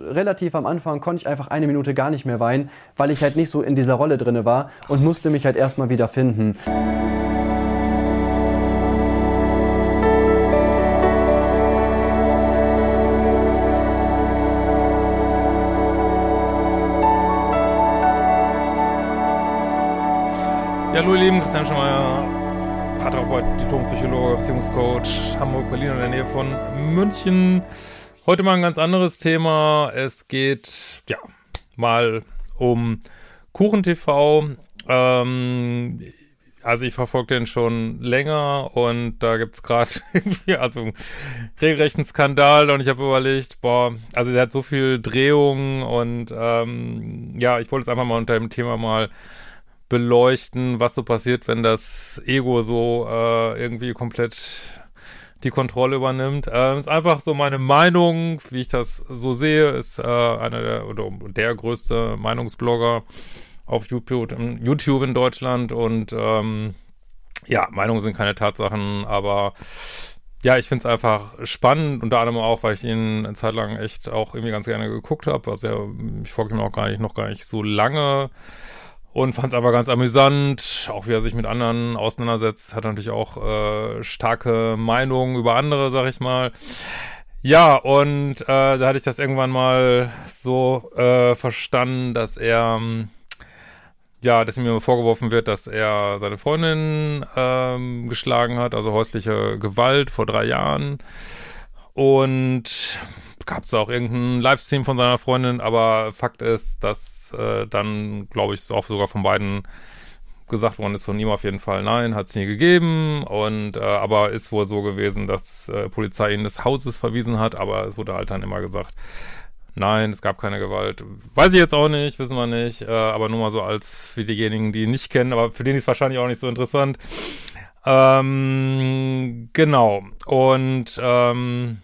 relativ am Anfang konnte ich einfach eine Minute gar nicht mehr weinen, weil ich halt nicht so in dieser Rolle drinne war und musste mich halt erstmal wieder finden. Ja, hallo ihr Lieben, Christian Schemeier, Paartherapeut, Diplompsychologe, Beziehungscoach, Hamburg, Berlin in der Nähe von München. Heute mal ein ganz anderes Thema. Es geht, ja, mal um KuchenTV. Ähm, also ich verfolge den schon länger und da gibt's gerade also einen regelrechten Skandal und ich habe überlegt, boah, also der hat so viel Drehungen und ähm, ja, ich wollte es einfach mal unter dem Thema mal beleuchten, was so passiert, wenn das Ego so äh, irgendwie komplett die Kontrolle übernimmt. Äh, ist einfach so meine Meinung, wie ich das so sehe, ist äh, einer der oder der größte Meinungsblogger auf YouTube, YouTube in Deutschland und ähm, ja, Meinungen sind keine Tatsachen, aber ja, ich finde es einfach spannend, unter anderem auch, weil ich ihn eine Zeit lang echt auch irgendwie ganz gerne geguckt habe. Also ja, ich folge ihm auch gar nicht, noch gar nicht so lange und fand es aber ganz amüsant, auch wie er sich mit anderen auseinandersetzt, hat natürlich auch äh, starke Meinungen über andere, sag ich mal. Ja, und äh, da hatte ich das irgendwann mal so äh, verstanden, dass er, ähm, ja, dass ihm vorgeworfen wird, dass er seine Freundin ähm, geschlagen hat, also häusliche Gewalt vor drei Jahren. Und gab es auch irgendeinen Livestream von seiner Freundin, aber Fakt ist, dass äh, dann, glaube ich, auch sogar von beiden gesagt worden ist von ihm auf jeden Fall, nein, hat es nie gegeben. Und äh, aber ist wohl so gewesen, dass äh, Polizei ihn des Hauses verwiesen hat, aber es wurde halt dann immer gesagt, nein, es gab keine Gewalt. Weiß ich jetzt auch nicht, wissen wir nicht, äh, aber nur mal so als für diejenigen, die ihn nicht kennen, aber für den ist es wahrscheinlich auch nicht so interessant. Ähm, genau. Und ähm,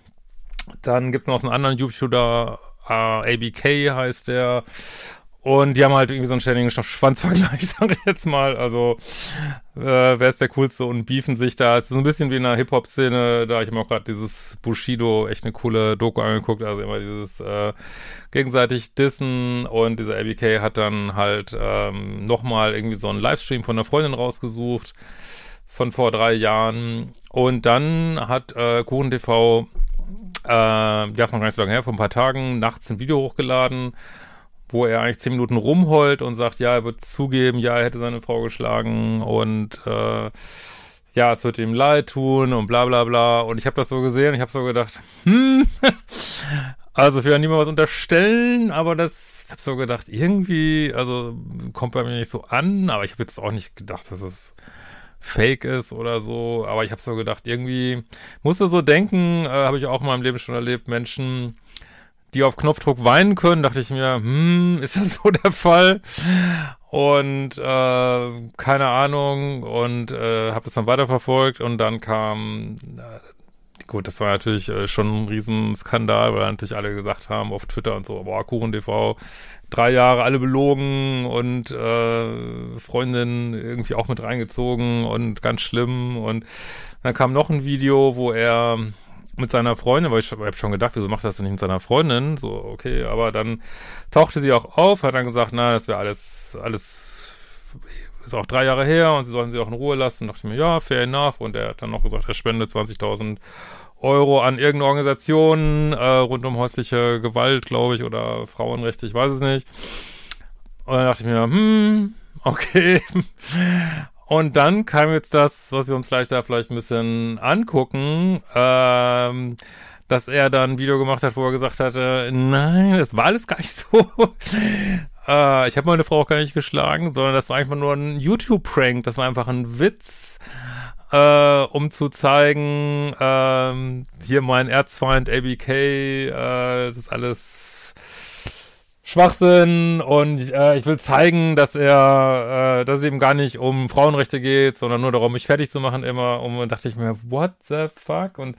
dann gibt's noch so einen anderen YouTuber, äh, ABK heißt der. Und die haben halt irgendwie so einen ständigen Schwanzvergleich, sag ich jetzt mal. Also, äh, wer ist der Coolste und beefen sich da. Es ist so ein bisschen wie in der Hip-Hop-Szene. Da ich mir auch gerade dieses Bushido, echt eine coole Doku angeguckt. Also immer dieses äh, gegenseitig Dissen. Und dieser ABK hat dann halt ähm, nochmal irgendwie so einen Livestream von einer Freundin rausgesucht. Von vor drei Jahren. Und dann hat äh, Kuchen TV, äh, ja, ist noch gar nicht so lange her, vor ein paar Tagen, nachts ein Video hochgeladen wo er eigentlich zehn Minuten rumheult und sagt, ja, er wird zugeben, ja, er hätte seine Frau geschlagen und äh, ja, es wird ihm leid tun und bla bla bla. Und ich habe das so gesehen, ich habe so gedacht, hm, also ich will ja niemand was unterstellen, aber das, ich habe so gedacht, irgendwie, also kommt bei mir nicht so an, aber ich habe jetzt auch nicht gedacht, dass es fake ist oder so, aber ich habe so gedacht, irgendwie musste so denken, äh, habe ich auch in meinem Leben schon erlebt, Menschen, die auf Knopfdruck weinen können, dachte ich mir, hm, ist das so der Fall? Und äh, keine Ahnung und äh, habe das dann weiterverfolgt und dann kam, äh, gut, das war natürlich äh, schon ein Riesenskandal, weil natürlich alle gesagt haben auf Twitter und so, boah, KuchenTV, drei Jahre alle belogen und äh, Freundin irgendwie auch mit reingezogen und ganz schlimm und dann kam noch ein Video, wo er mit seiner Freundin, weil ich habe schon gedacht, wieso macht das denn nicht mit seiner Freundin? So, okay, aber dann tauchte sie auch auf, hat dann gesagt, na, das wäre alles, alles ist auch drei Jahre her und sie sollen sie auch in Ruhe lassen. Und dachte ich mir, ja, fair enough. Und er hat dann noch gesagt, er spendet 20.000 Euro an irgendeine Organisation äh, rund um häusliche Gewalt, glaube ich, oder Frauenrechte, ich weiß es nicht. Und dann dachte ich mir, hm, okay. Und dann kam jetzt das, was wir uns vielleicht da vielleicht ein bisschen angucken, ähm, dass er dann ein Video gemacht hat, wo er gesagt hatte, nein, das war alles gar nicht so. äh, ich habe meine Frau auch gar nicht geschlagen, sondern das war einfach nur ein YouTube-Prank, das war einfach ein Witz, äh, um zu zeigen, äh, hier mein Erzfeind ABK, äh, das ist alles Schwachsinn und äh, ich will zeigen, dass er, äh, dass es eben gar nicht um Frauenrechte geht, sondern nur darum, mich fertig zu machen immer. Und dachte ich mir, what the fuck? Und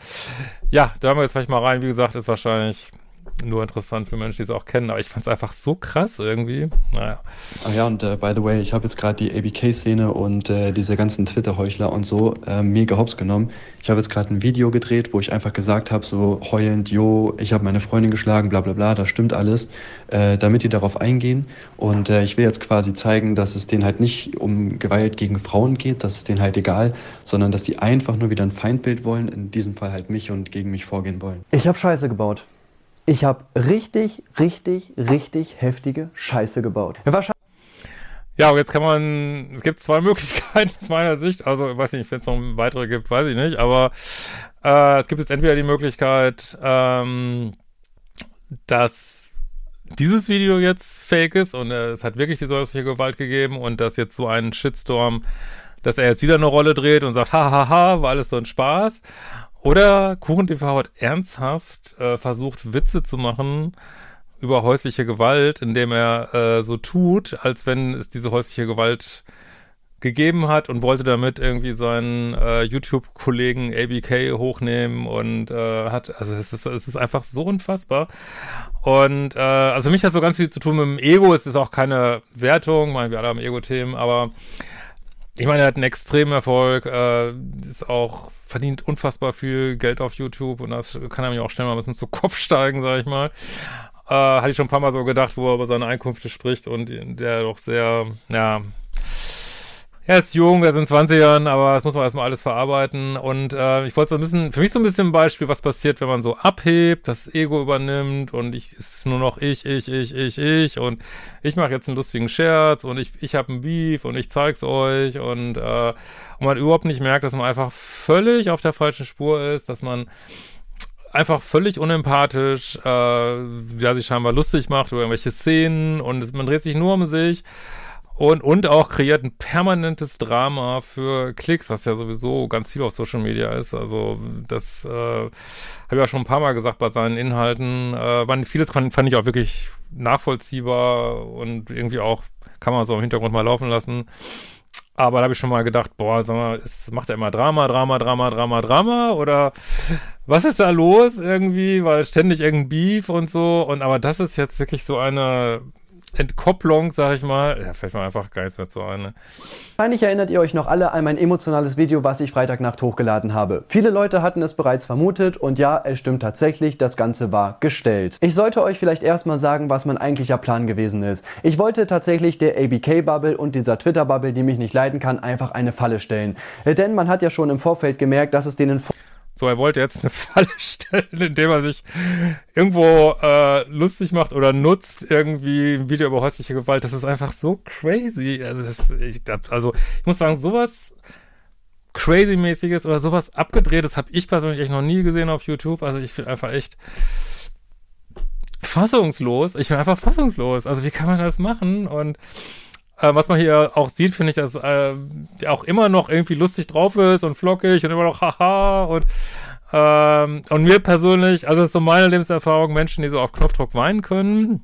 ja, da haben wir jetzt vielleicht mal rein. Wie gesagt, ist wahrscheinlich nur interessant für Menschen, die es auch kennen. Aber ich fand es einfach so krass irgendwie. Naja. Ach ja, und äh, by the way, ich habe jetzt gerade die ABK-Szene und äh, diese ganzen Twitter-Heuchler und so äh, mega hops genommen. Ich habe jetzt gerade ein Video gedreht, wo ich einfach gesagt habe, so heulend, yo, ich habe meine Freundin geschlagen, bla bla bla, das stimmt alles, äh, damit die darauf eingehen. Und äh, ich will jetzt quasi zeigen, dass es denen halt nicht um Gewalt gegen Frauen geht, dass es denen halt egal, sondern dass die einfach nur wieder ein Feindbild wollen, in diesem Fall halt mich und gegen mich vorgehen wollen. Ich habe Scheiße gebaut. Ich habe richtig, richtig, richtig heftige Scheiße gebaut. Ja, und jetzt kann man, es gibt zwei Möglichkeiten aus meiner Sicht. Also, ich weiß nicht, wenn es noch weitere gibt, weiß ich nicht. Aber äh, es gibt jetzt entweder die Möglichkeit, ähm, dass dieses Video jetzt fake ist und äh, es hat wirklich die solche Gewalt gegeben und dass jetzt so ein Shitstorm, dass er jetzt wieder eine Rolle dreht und sagt, hahaha, war alles so ein Spaß. Oder KuchenTV hat ernsthaft äh, versucht, Witze zu machen über häusliche Gewalt, indem er äh, so tut, als wenn es diese häusliche Gewalt gegeben hat und wollte damit irgendwie seinen äh, YouTube-Kollegen ABK hochnehmen und äh, hat, also es ist, es ist einfach so unfassbar. Und äh, also für mich hat so ganz viel zu tun mit dem Ego. Es ist auch keine Wertung, meine, wir alle haben Ego-Themen, aber ich meine, er hat einen extremen Erfolg, äh, ist auch verdient unfassbar viel Geld auf YouTube und das kann er mir auch schnell mal ein bisschen zu Kopf steigen, sag ich mal. Äh, hatte ich schon ein paar Mal so gedacht, wo er über seine Einkünfte spricht und der doch sehr, ja, er ist jung, er ist in 20ern, aber das muss man erstmal alles verarbeiten. Und äh, ich wollte so ein bisschen, für mich so ein bisschen ein Beispiel, was passiert, wenn man so abhebt, das Ego übernimmt und ich ist nur noch ich, ich, ich, ich, ich und ich mache jetzt einen lustigen Scherz und ich, ich habe einen Beef und ich zeig's euch und, äh, und man überhaupt nicht merkt, dass man einfach völlig auf der falschen Spur ist, dass man einfach völlig unempathisch, äh, ja, sich scheinbar lustig macht über irgendwelche Szenen und man dreht sich nur um sich und, und auch kreiert ein permanentes Drama für Klicks, was ja sowieso ganz viel auf Social Media ist. Also das äh, habe ich ja schon ein paar Mal gesagt bei seinen Inhalten. Äh, waren vieles fand, fand ich auch wirklich nachvollziehbar und irgendwie auch kann man so im Hintergrund mal laufen lassen. Aber da habe ich schon mal gedacht, boah, sag mal, ist, macht er immer Drama, Drama, Drama, Drama, Drama? Oder was ist da los irgendwie? Weil ständig irgendein Beef und so. Und aber das ist jetzt wirklich so eine Entkopplung, sag ich mal. Ja, fällt mir einfach gar nichts mehr zu ein. Ne? Wahrscheinlich erinnert ihr euch noch alle an mein emotionales Video, was ich Freitagnacht hochgeladen habe. Viele Leute hatten es bereits vermutet und ja, es stimmt tatsächlich, das Ganze war gestellt. Ich sollte euch vielleicht erstmal sagen, was mein eigentlicher Plan gewesen ist. Ich wollte tatsächlich der ABK-Bubble und dieser Twitter-Bubble, die mich nicht leiden kann, einfach eine Falle stellen. Denn man hat ja schon im Vorfeld gemerkt, dass es denen so, er wollte jetzt eine Falle stellen, indem er sich irgendwo äh, lustig macht oder nutzt irgendwie ein Video über häusliche Gewalt. Das ist einfach so crazy. Also, das, ich, also ich muss sagen, sowas crazy-mäßiges oder sowas abgedrehtes habe ich persönlich echt noch nie gesehen auf YouTube. Also ich bin einfach echt fassungslos. Ich bin einfach fassungslos. Also wie kann man das machen? Und äh, was man hier auch sieht, finde ich, dass äh, auch immer noch irgendwie lustig drauf ist und flockig und immer noch haha und ähm, und mir persönlich, also das ist so meine Lebenserfahrung, Menschen, die so auf Knopfdruck weinen können,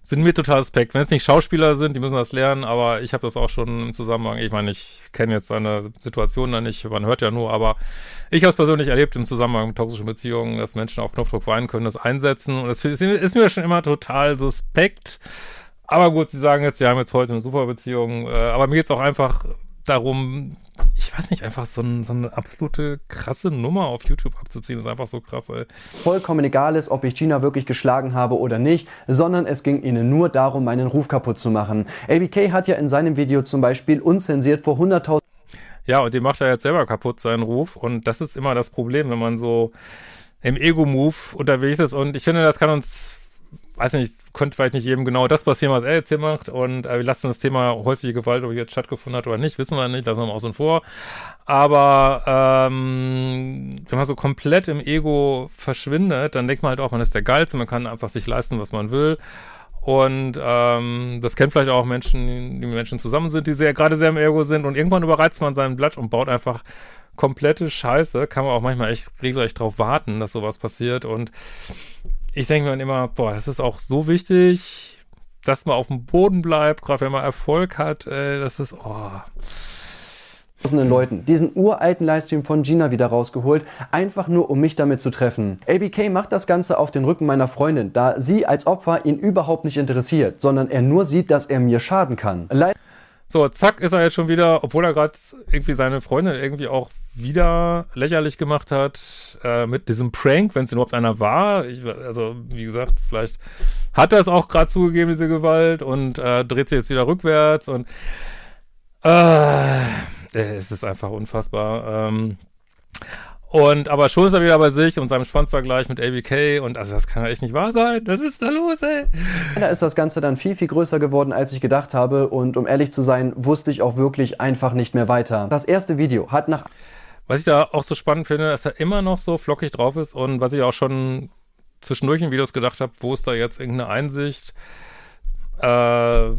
sind mir total suspekt. Wenn es nicht Schauspieler sind, die müssen das lernen, aber ich habe das auch schon im Zusammenhang, ich meine, ich kenne jetzt seine Situation da nicht, man hört ja nur, aber ich habe es persönlich erlebt im Zusammenhang mit toxischen Beziehungen, dass Menschen auf Knopfdruck weinen können, das einsetzen und das ist, mir schon immer total suspekt. Aber gut, sie sagen jetzt, sie haben jetzt heute eine super Beziehung. Äh, aber mir geht es auch einfach darum, ich weiß nicht, einfach so, ein, so, eine absolute krasse Nummer auf YouTube abzuziehen, ist einfach so krass, ey. Vollkommen egal ist, ob ich Gina wirklich geschlagen habe oder nicht, sondern es ging ihnen nur darum, meinen Ruf kaputt zu machen. ABK hat ja in seinem Video zum Beispiel unzensiert vor 100.000 ja, und den macht er jetzt selber kaputt, seinen Ruf. Und das ist immer das Problem, wenn man so im Ego-Move unterwegs ist. Und ich finde, das kann uns weiß nicht, könnte vielleicht nicht jedem genau das passieren, was er jetzt hier macht. Und äh, wir lassen das Thema häusliche Gewalt, ob jetzt stattgefunden hat oder nicht, wissen wir nicht, lassen wir mal außen vor. Aber ähm, wenn man so komplett im Ego verschwindet, dann denkt man halt auch, man ist der Geilste, man kann einfach sich leisten, was man will. Und ähm, das kennt vielleicht auch Menschen, die mit Menschen zusammen sind, die sehr gerade sehr im Ego sind. Und irgendwann überreizt man sein Blatt und baut einfach komplette Scheiße. Kann man auch manchmal echt regelrecht drauf warten, dass sowas passiert. Und ich denke mir dann immer, boah, das ist auch so wichtig, dass man auf dem Boden bleibt, gerade wenn man Erfolg hat, äh, das ist, oh. Leuten diesen uralten Livestream von Gina wieder rausgeholt, einfach nur um mich damit zu treffen. ABK macht das Ganze auf den Rücken meiner Freundin, da sie als Opfer ihn überhaupt nicht interessiert, sondern er nur sieht, dass er mir schaden kann. Le so, zack, ist er jetzt schon wieder, obwohl er gerade irgendwie seine Freundin irgendwie auch wieder lächerlich gemacht hat, äh, mit diesem Prank, wenn es überhaupt einer war. Ich, also, wie gesagt, vielleicht hat er es auch gerade zugegeben, diese Gewalt, und äh, dreht sich jetzt wieder rückwärts und äh, es ist einfach unfassbar. Ähm, und aber schon ist er wieder bei sich und seinem Schwanzvergleich mit ABK und also das kann ja echt nicht wahr sein. Was ist da los, ey? Da ist das Ganze dann viel, viel größer geworden, als ich gedacht habe. Und um ehrlich zu sein, wusste ich auch wirklich einfach nicht mehr weiter. Das erste Video hat nach. Was ich da auch so spannend finde, dass er immer noch so flockig drauf ist und was ich auch schon zwischendurch in Videos gedacht habe, wo ist da jetzt irgendeine Einsicht? Äh,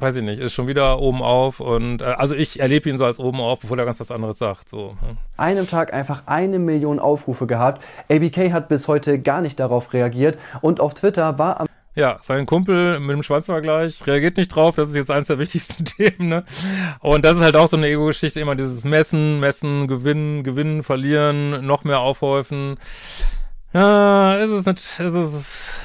weiß ich nicht, ist schon wieder oben auf und äh, also ich erlebe ihn so als oben auf, bevor er ganz was anderes sagt. So. Ne? Einem Tag einfach eine Million Aufrufe gehabt. ABK hat bis heute gar nicht darauf reagiert und auf Twitter war am ja, sein Kumpel mit dem Schwanzvergleich reagiert nicht drauf. Das ist jetzt eines der wichtigsten Themen, ne? Und das ist halt auch so eine Ego-Geschichte. Immer dieses Messen, Messen, Gewinnen, Gewinnen, Verlieren, noch mehr aufhäufen. Ja, ist es nicht, ist es,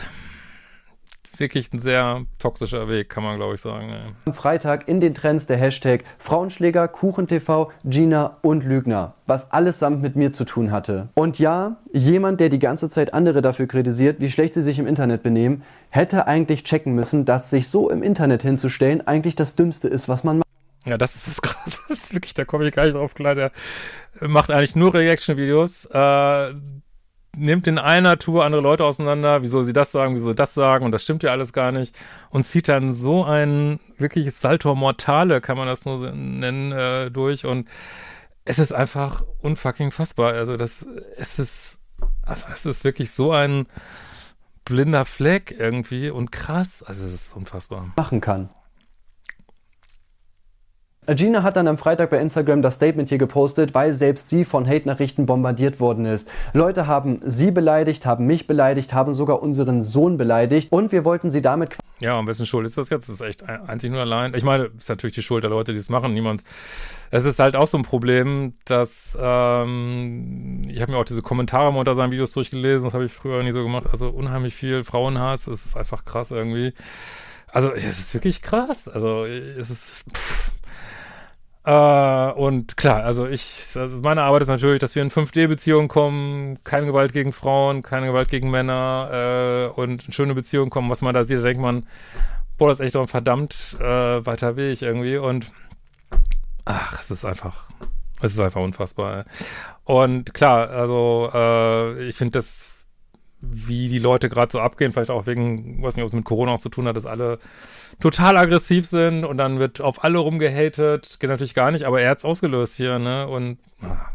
wirklich ein sehr toxischer Weg, kann man glaube ich sagen. Ja. Am Freitag in den Trends der Hashtag Frauenschläger, KuchenTV, Gina und Lügner, was allesamt mit mir zu tun hatte. Und ja, jemand, der die ganze Zeit andere dafür kritisiert, wie schlecht sie sich im Internet benehmen, hätte eigentlich checken müssen, dass sich so im Internet hinzustellen eigentlich das Dümmste ist, was man macht. Ja, das ist das Krasse. Das ist wirklich, da komme ich gar nicht drauf klar. Der macht eigentlich nur Reaction-Videos. Äh, nimmt in einer Tour andere Leute auseinander, wieso sie das sagen, wieso das sagen und das stimmt ja alles gar nicht und zieht dann so ein wirkliches Salto Mortale, kann man das nur nennen, äh, durch und es ist einfach unfucking fassbar. Also das, es ist, also das ist wirklich so ein blinder Fleck irgendwie und krass. Also es ist unfassbar. Machen kann. Gina hat dann am Freitag bei Instagram das Statement hier gepostet, weil selbst sie von Hate-Nachrichten bombardiert worden ist. Leute haben sie beleidigt, haben mich beleidigt, haben sogar unseren Sohn beleidigt und wir wollten sie damit. Ja, am besten Schuld ist das jetzt. Das ist echt einzig nur allein. Ich meine, ist natürlich die Schuld der Leute, die es machen. Niemand. Es ist halt auch so ein Problem, dass ähm, ich habe mir auch diese Kommentare mal unter seinen Videos durchgelesen. Das habe ich früher nie so gemacht. Also unheimlich viel Frauenhass. Es ist einfach krass irgendwie. Also es ist wirklich krass. Also es ist. Pff äh, und klar, also ich, also meine Arbeit ist natürlich, dass wir in 5D-Beziehungen kommen, keine Gewalt gegen Frauen, keine Gewalt gegen Männer äh, und schöne Beziehungen kommen. Was man da sieht, da denkt man, boah, das ist echt doch ein verdammt äh, weiter Weg irgendwie. Und ach, es ist einfach, es ist einfach unfassbar. Und klar, also äh, ich finde das, wie die Leute gerade so abgehen, vielleicht auch wegen, weiß nicht, ob es mit Corona auch zu tun hat, dass alle total aggressiv sind und dann wird auf alle rumgehatet. Geht natürlich gar nicht, aber er hat's ausgelöst hier, ne? Und ah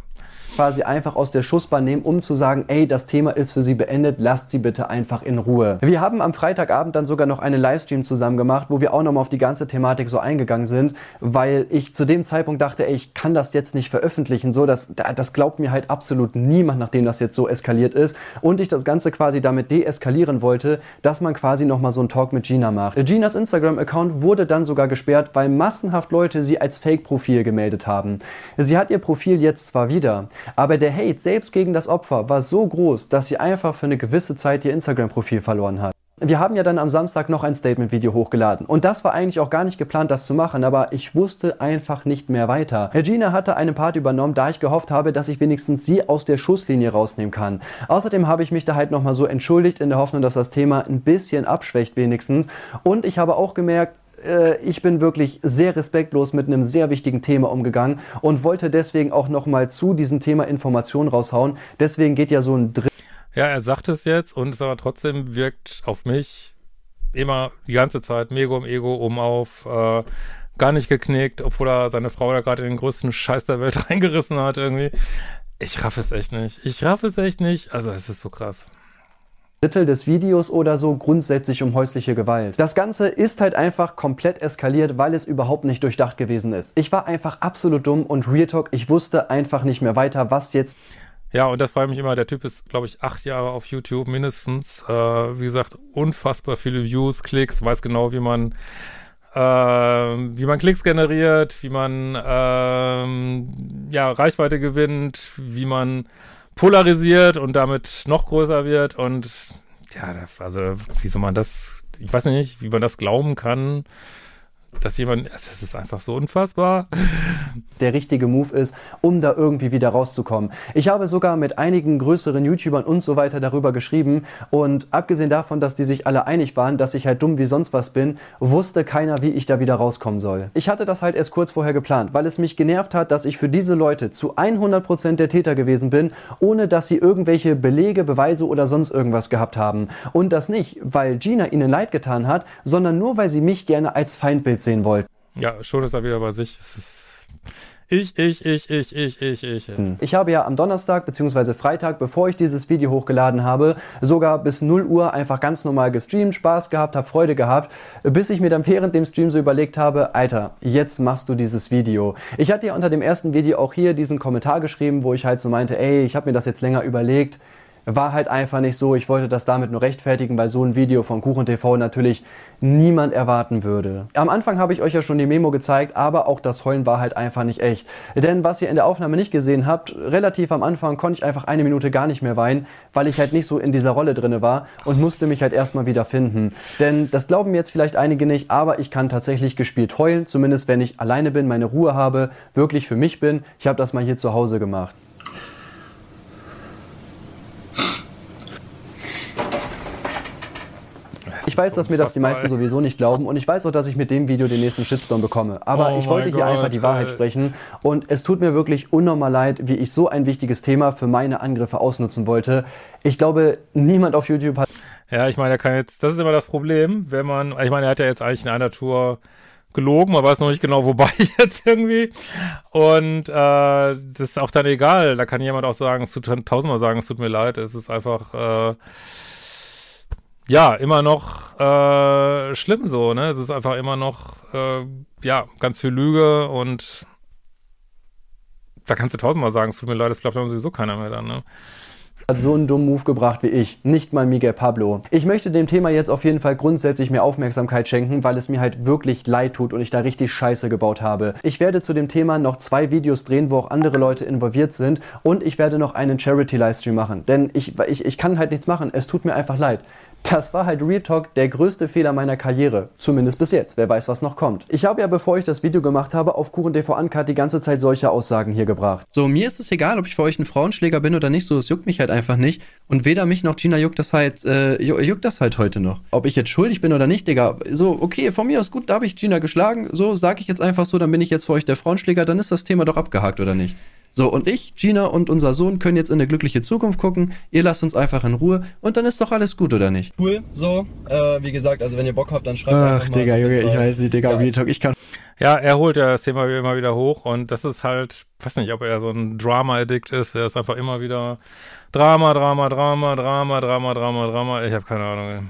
quasi einfach aus der Schussbahn nehmen, um zu sagen, ey, das Thema ist für sie beendet, lasst sie bitte einfach in Ruhe. Wir haben am Freitagabend dann sogar noch einen Livestream zusammen gemacht, wo wir auch nochmal auf die ganze Thematik so eingegangen sind, weil ich zu dem Zeitpunkt dachte, ey, ich kann das jetzt nicht veröffentlichen, so, das, das glaubt mir halt absolut niemand, nachdem das jetzt so eskaliert ist und ich das Ganze quasi damit deeskalieren wollte, dass man quasi nochmal so einen Talk mit Gina macht. Ginas Instagram-Account wurde dann sogar gesperrt, weil massenhaft Leute sie als Fake-Profil gemeldet haben. Sie hat ihr Profil jetzt zwar wieder, aber der Hate selbst gegen das Opfer war so groß, dass sie einfach für eine gewisse Zeit ihr Instagram-Profil verloren hat. Wir haben ja dann am Samstag noch ein Statement-Video hochgeladen. Und das war eigentlich auch gar nicht geplant, das zu machen, aber ich wusste einfach nicht mehr weiter. Regina hatte einen Part übernommen, da ich gehofft habe, dass ich wenigstens sie aus der Schusslinie rausnehmen kann. Außerdem habe ich mich da halt nochmal so entschuldigt in der Hoffnung, dass das Thema ein bisschen abschwächt wenigstens. Und ich habe auch gemerkt, äh, ich bin wirklich sehr respektlos mit einem sehr wichtigen Thema umgegangen und wollte deswegen auch nochmal zu diesem Thema Informationen raushauen. Deswegen geht ja so ein Dritt. Ja, er sagt es jetzt und es aber trotzdem wirkt auf mich immer die ganze Zeit mega im Ego um auf, äh, gar nicht geknickt, obwohl er seine Frau da gerade in den größten Scheiß der Welt reingerissen hat irgendwie. Ich raff es echt nicht. Ich raff es echt nicht. Also es ist so krass. Drittel des Videos oder so grundsätzlich um häusliche Gewalt. Das Ganze ist halt einfach komplett eskaliert, weil es überhaupt nicht durchdacht gewesen ist. Ich war einfach absolut dumm und Real Talk, ich wusste einfach nicht mehr weiter, was jetzt. Ja, und das freut mich immer. Der Typ ist, glaube ich, acht Jahre auf YouTube mindestens. Äh, wie gesagt, unfassbar viele Views, Klicks, weiß genau, wie man äh, wie man Klicks generiert, wie man ähm, ja Reichweite gewinnt, wie man polarisiert und damit noch größer wird und ja, also wie soll man das, ich weiß nicht, wie man das glauben kann, dass jemand, das ist einfach so unfassbar. Der richtige Move ist, um da irgendwie wieder rauszukommen. Ich habe sogar mit einigen größeren YouTubern und so weiter darüber geschrieben und abgesehen davon, dass die sich alle einig waren, dass ich halt dumm wie sonst was bin, wusste keiner, wie ich da wieder rauskommen soll. Ich hatte das halt erst kurz vorher geplant, weil es mich genervt hat, dass ich für diese Leute zu 100% der Täter gewesen bin, ohne dass sie irgendwelche Belege, Beweise oder sonst irgendwas gehabt haben. Und das nicht, weil Gina ihnen leid getan hat, sondern nur, weil sie mich gerne als Feindbild sehen wollten. Ja, schon ist er wieder bei sich. Das ist ich, ich, ich, ich, ich, ich, ich. Hm. Ich habe ja am Donnerstag bzw. Freitag, bevor ich dieses Video hochgeladen habe, sogar bis 0 Uhr einfach ganz normal gestreamt, Spaß gehabt, habe Freude gehabt, bis ich mir dann während dem Stream so überlegt habe, Alter, jetzt machst du dieses Video. Ich hatte ja unter dem ersten Video auch hier diesen Kommentar geschrieben, wo ich halt so meinte, ey, ich habe mir das jetzt länger überlegt war halt einfach nicht so. Ich wollte das damit nur rechtfertigen, weil so ein Video von Kuchen TV natürlich niemand erwarten würde. Am Anfang habe ich euch ja schon die Memo gezeigt, aber auch das Heulen war halt einfach nicht echt. Denn was ihr in der Aufnahme nicht gesehen habt, relativ am Anfang konnte ich einfach eine Minute gar nicht mehr weinen, weil ich halt nicht so in dieser Rolle drinne war und musste mich halt erstmal wieder finden. Denn das glauben mir jetzt vielleicht einige nicht, aber ich kann tatsächlich gespielt heulen, zumindest wenn ich alleine bin, meine Ruhe habe, wirklich für mich bin. Ich habe das mal hier zu Hause gemacht. Ich weiß, dass mir das die meisten sowieso nicht glauben und ich weiß auch, dass ich mit dem Video den nächsten Shitstorm bekomme. Aber oh ich wollte hier einfach die Wahrheit sprechen und es tut mir wirklich unnormal leid, wie ich so ein wichtiges Thema für meine Angriffe ausnutzen wollte. Ich glaube, niemand auf YouTube hat. Ja, ich meine, er kann jetzt, das ist immer das Problem, wenn man, ich meine, er hat ja jetzt eigentlich in einer Tour gelogen, man weiß noch nicht genau, wobei jetzt irgendwie. Und äh, das ist auch dann egal. Da kann jemand auch sagen, es tut tausendmal sagen, es tut mir leid. Es ist einfach äh, ja, immer noch äh, schlimm so, ne? Es ist einfach immer noch, äh, ja, ganz viel Lüge und da kannst du tausendmal sagen, es tut mir leid, das glaubt dann sowieso keiner mehr dann, ne? hat so einen dummen Move gebracht wie ich, nicht mal Miguel Pablo. Ich möchte dem Thema jetzt auf jeden Fall grundsätzlich mehr Aufmerksamkeit schenken, weil es mir halt wirklich leid tut und ich da richtig Scheiße gebaut habe. Ich werde zu dem Thema noch zwei Videos drehen, wo auch andere Leute involviert sind und ich werde noch einen Charity-Livestream machen, denn ich, ich, ich kann halt nichts machen, es tut mir einfach leid. Das war halt Real Talk der größte Fehler meiner Karriere. Zumindest bis jetzt. Wer weiß, was noch kommt. Ich habe ja, bevor ich das Video gemacht habe, auf Kuchen TV Uncut die ganze Zeit solche Aussagen hier gebracht. So, mir ist es egal, ob ich für euch ein Frauenschläger bin oder nicht. So, es juckt mich halt einfach nicht. Und weder mich noch Gina juckt das halt, äh, juckt das halt heute noch. Ob ich jetzt schuldig bin oder nicht, Digga. So, okay, von mir aus gut, da habe ich Gina geschlagen. So, sage ich jetzt einfach so, dann bin ich jetzt für euch der Frauenschläger. Dann ist das Thema doch abgehakt, oder nicht? So, und ich, Gina und unser Sohn können jetzt in eine glückliche Zukunft gucken. Ihr lasst uns einfach in Ruhe und dann ist doch alles gut, oder nicht? Cool, so. Äh, wie gesagt, also wenn ihr Bock habt, dann schreibt Ach, einfach mal. Digga, Junge, ich weiß nicht, Digga, ja. wie Talk, ich kann. Ja, er holt ja das Thema immer wieder hoch und das ist halt, weiß nicht, ob er so ein Drama-Addict ist. Er ist einfach immer wieder Drama, Drama, Drama, Drama, Drama, Drama, Drama. Ich habe keine Ahnung.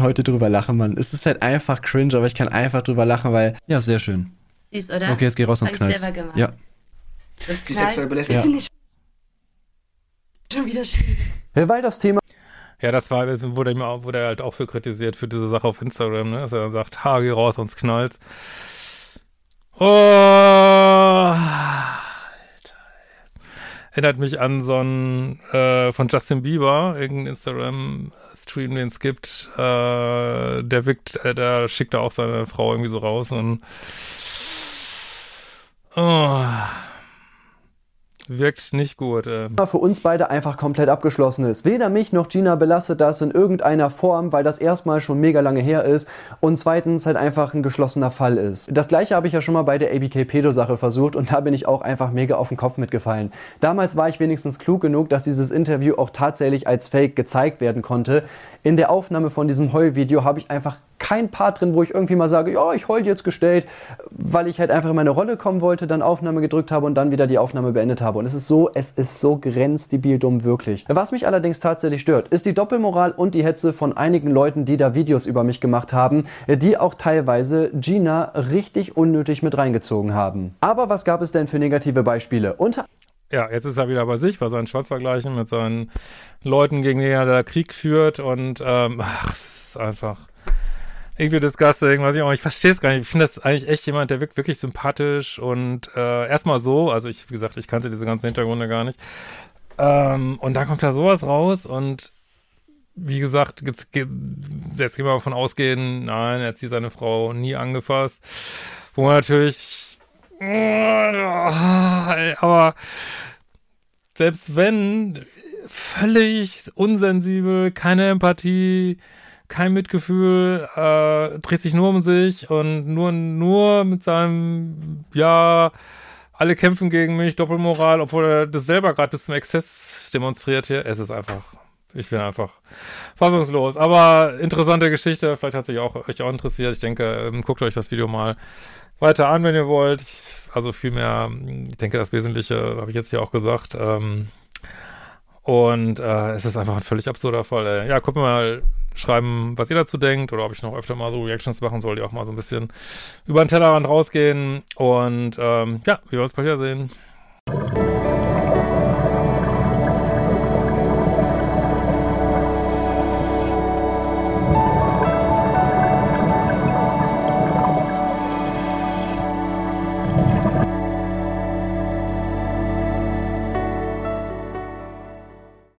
Heute drüber lachen, Mann. Es ist halt einfach cringe, aber ich kann einfach drüber lachen, weil, ja, sehr schön. Siehst, oder? Okay, jetzt geh raus, sonst knallt. Ja. Die sexuell belästigt. Ja. Schon wieder schwierig. Weil das Thema ja, das war, wurde, ihm, wurde er halt auch für kritisiert, für diese Sache auf Instagram, ne? dass er dann sagt, ha, geh raus, sonst knallt. Oh, Alter. Erinnert mich an so einen äh, von Justin Bieber, irgendeinen Instagram-Stream, den es gibt. Äh, der wirkt, äh, der schickt da auch seine Frau irgendwie so raus und oh. Wirkt nicht gut. Äh. Für uns beide einfach komplett abgeschlossen ist. Weder mich noch Gina belastet das in irgendeiner Form, weil das erstmal schon mega lange her ist und zweitens halt einfach ein geschlossener Fall ist. Das gleiche habe ich ja schon mal bei der ABK-Pedo-Sache versucht und da bin ich auch einfach mega auf den Kopf mitgefallen. Damals war ich wenigstens klug genug, dass dieses Interview auch tatsächlich als Fake gezeigt werden konnte. In der Aufnahme von diesem Heulvideo habe ich einfach kein Part drin, wo ich irgendwie mal sage, ja, ich heul jetzt gestellt, weil ich halt einfach in meine Rolle kommen wollte, dann Aufnahme gedrückt habe und dann wieder die Aufnahme beendet habe. Und es ist so, es ist so grenzdebil dumm, wirklich. Was mich allerdings tatsächlich stört, ist die Doppelmoral und die Hetze von einigen Leuten, die da Videos über mich gemacht haben, die auch teilweise Gina richtig unnötig mit reingezogen haben. Aber was gab es denn für negative Beispiele? Unter ja, jetzt ist er wieder bei sich, bei seinen Schwanzvergleichen mit seinen Leuten, gegen die er da Krieg führt und ähm, ach, es ist einfach irgendwie disgusting, weiß ich auch, ich verstehe es gar nicht. Ich finde das eigentlich echt jemand, der wirkt wirklich sympathisch und äh, erstmal so, also ich, wie gesagt, ich kannte diese ganzen Hintergründe gar nicht. Ähm, und dann kommt da sowas raus und wie gesagt, jetzt, jetzt gehen wir davon ausgehen, nein, er hat sie seine Frau nie angefasst. Wo man natürlich, aber selbst wenn, völlig unsensibel, keine Empathie, kein Mitgefühl, äh, dreht sich nur um sich und nur, nur mit seinem, ja, alle kämpfen gegen mich, Doppelmoral, obwohl er das selber gerade bis zum Exzess demonstriert hier. Es ist einfach, ich bin einfach fassungslos. Aber interessante Geschichte, vielleicht hat sich auch euch auch interessiert. Ich denke, ähm, guckt euch das Video mal weiter an, wenn ihr wollt. Ich, also vielmehr, ich denke, das Wesentliche habe ich jetzt hier auch gesagt. Ähm, und äh, es ist einfach ein völlig absurder Fall. Ey. Ja, wir mal schreiben, was ihr dazu denkt oder ob ich noch öfter mal so Reactions machen soll, die auch mal so ein bisschen über den Tellerrand rausgehen. Und ähm, ja, wir werden uns bald wiedersehen.